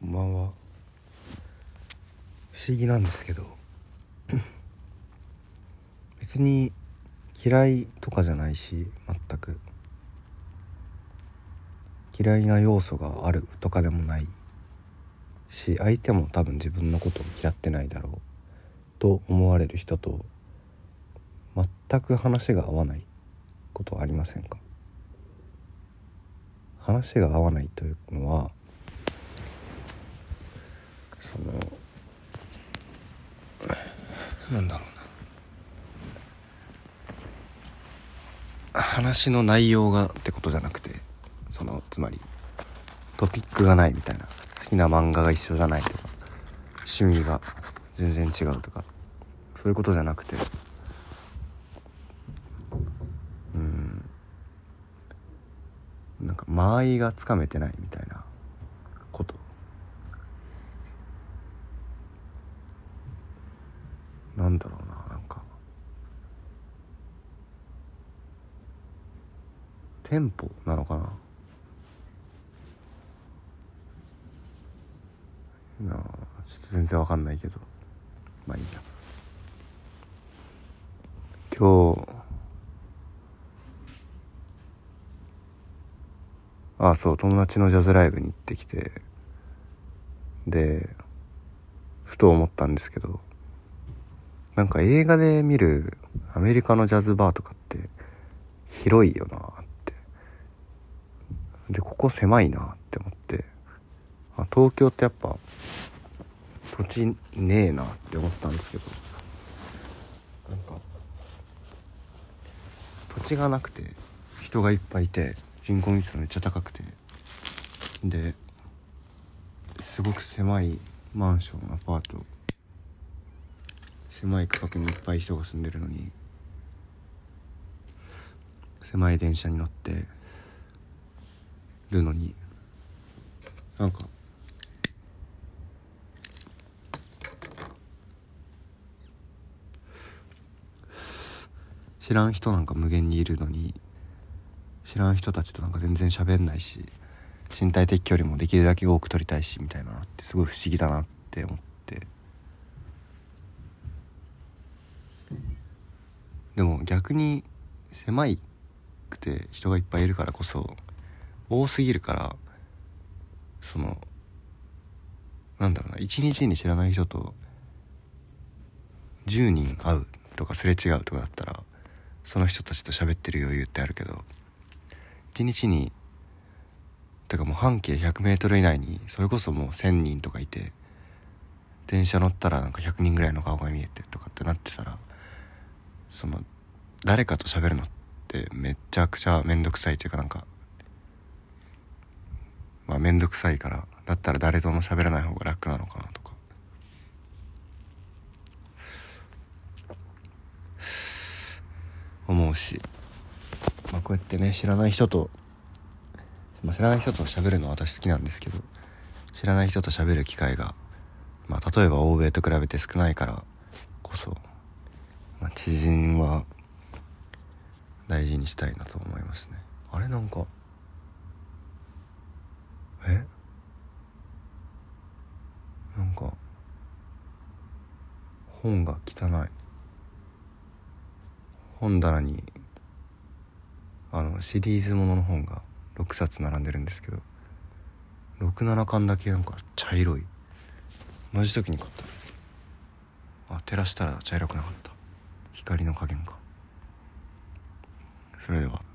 こんばんは。不思議なんですけど 別に嫌いとかじゃないし全く。嫌いな要素があるとかでもないし相手も多分自分のことを嫌ってないだろうと思われる人と全く話が合わないことはありませんか？話が合わないというのはそのなんだろうな。話の内容がってことじゃなくてそのつまりトピックがないみたいな好きな漫画が一緒じゃないとか趣味が全然違うとかそういうことじゃなくてうん。なんか間合いがつかめてないみたいなことなんだろうななんか。テンポなのかな？なあちょっと全然わかんないけど。まあいいや。今日ああそう友達のジャズライブに行ってきてでふと思ったんですけどなんか映画で見るアメリカのジャズバーとかって広いよなって。でここ狭いなって思って。あ東京ってやっぱ土地ねえなって思ったんですけど。なんか土地がなくて人がいっぱいいて人口密度めっちゃ高くて。ですごく狭いマンションアパート狭い区画にいっぱい人が住んでるのに狭い電車に乗ってるのになんか知らん人なんか無限にいるのに知らん人たちとなんか全然喋んないし身体的距離もできるだけ多く取りたいしみたいなのってすごい不思議だなって思ってでも逆に狭いくて人がいっぱいいるからこそ多すぎるからそのなんだろうな一日に知らない人と10人会うとかすれ違うとかだったらその人たちと喋ってる余裕ってあるけど一日にてかもう半径 100m 以内にそれこそもう1,000人とかいて電車乗ったらなんか100人ぐらいの顔が見えてとかってなってたらその誰かと喋るのってめちゃくちゃ面倒くさいというかなんかまあ面倒くさいからだったら誰とも喋らない方が楽なのかなとか。思うし、まあ、こうやってね知らない人と、まあ、知らない人と喋るのは私好きなんですけど知らない人と喋る機会が、まあ、例えば欧米と比べて少ないからこそ、まあ、知人は大事にしたいなと思いますね。あれ？なんか？え？なんか？本が汚い。本棚にあのシリーズものの本が6冊並んでるんですけど67巻だけなんか茶色い。同じ時に買った。あ照らしたら茶色くなかった。光の加減か。それでは。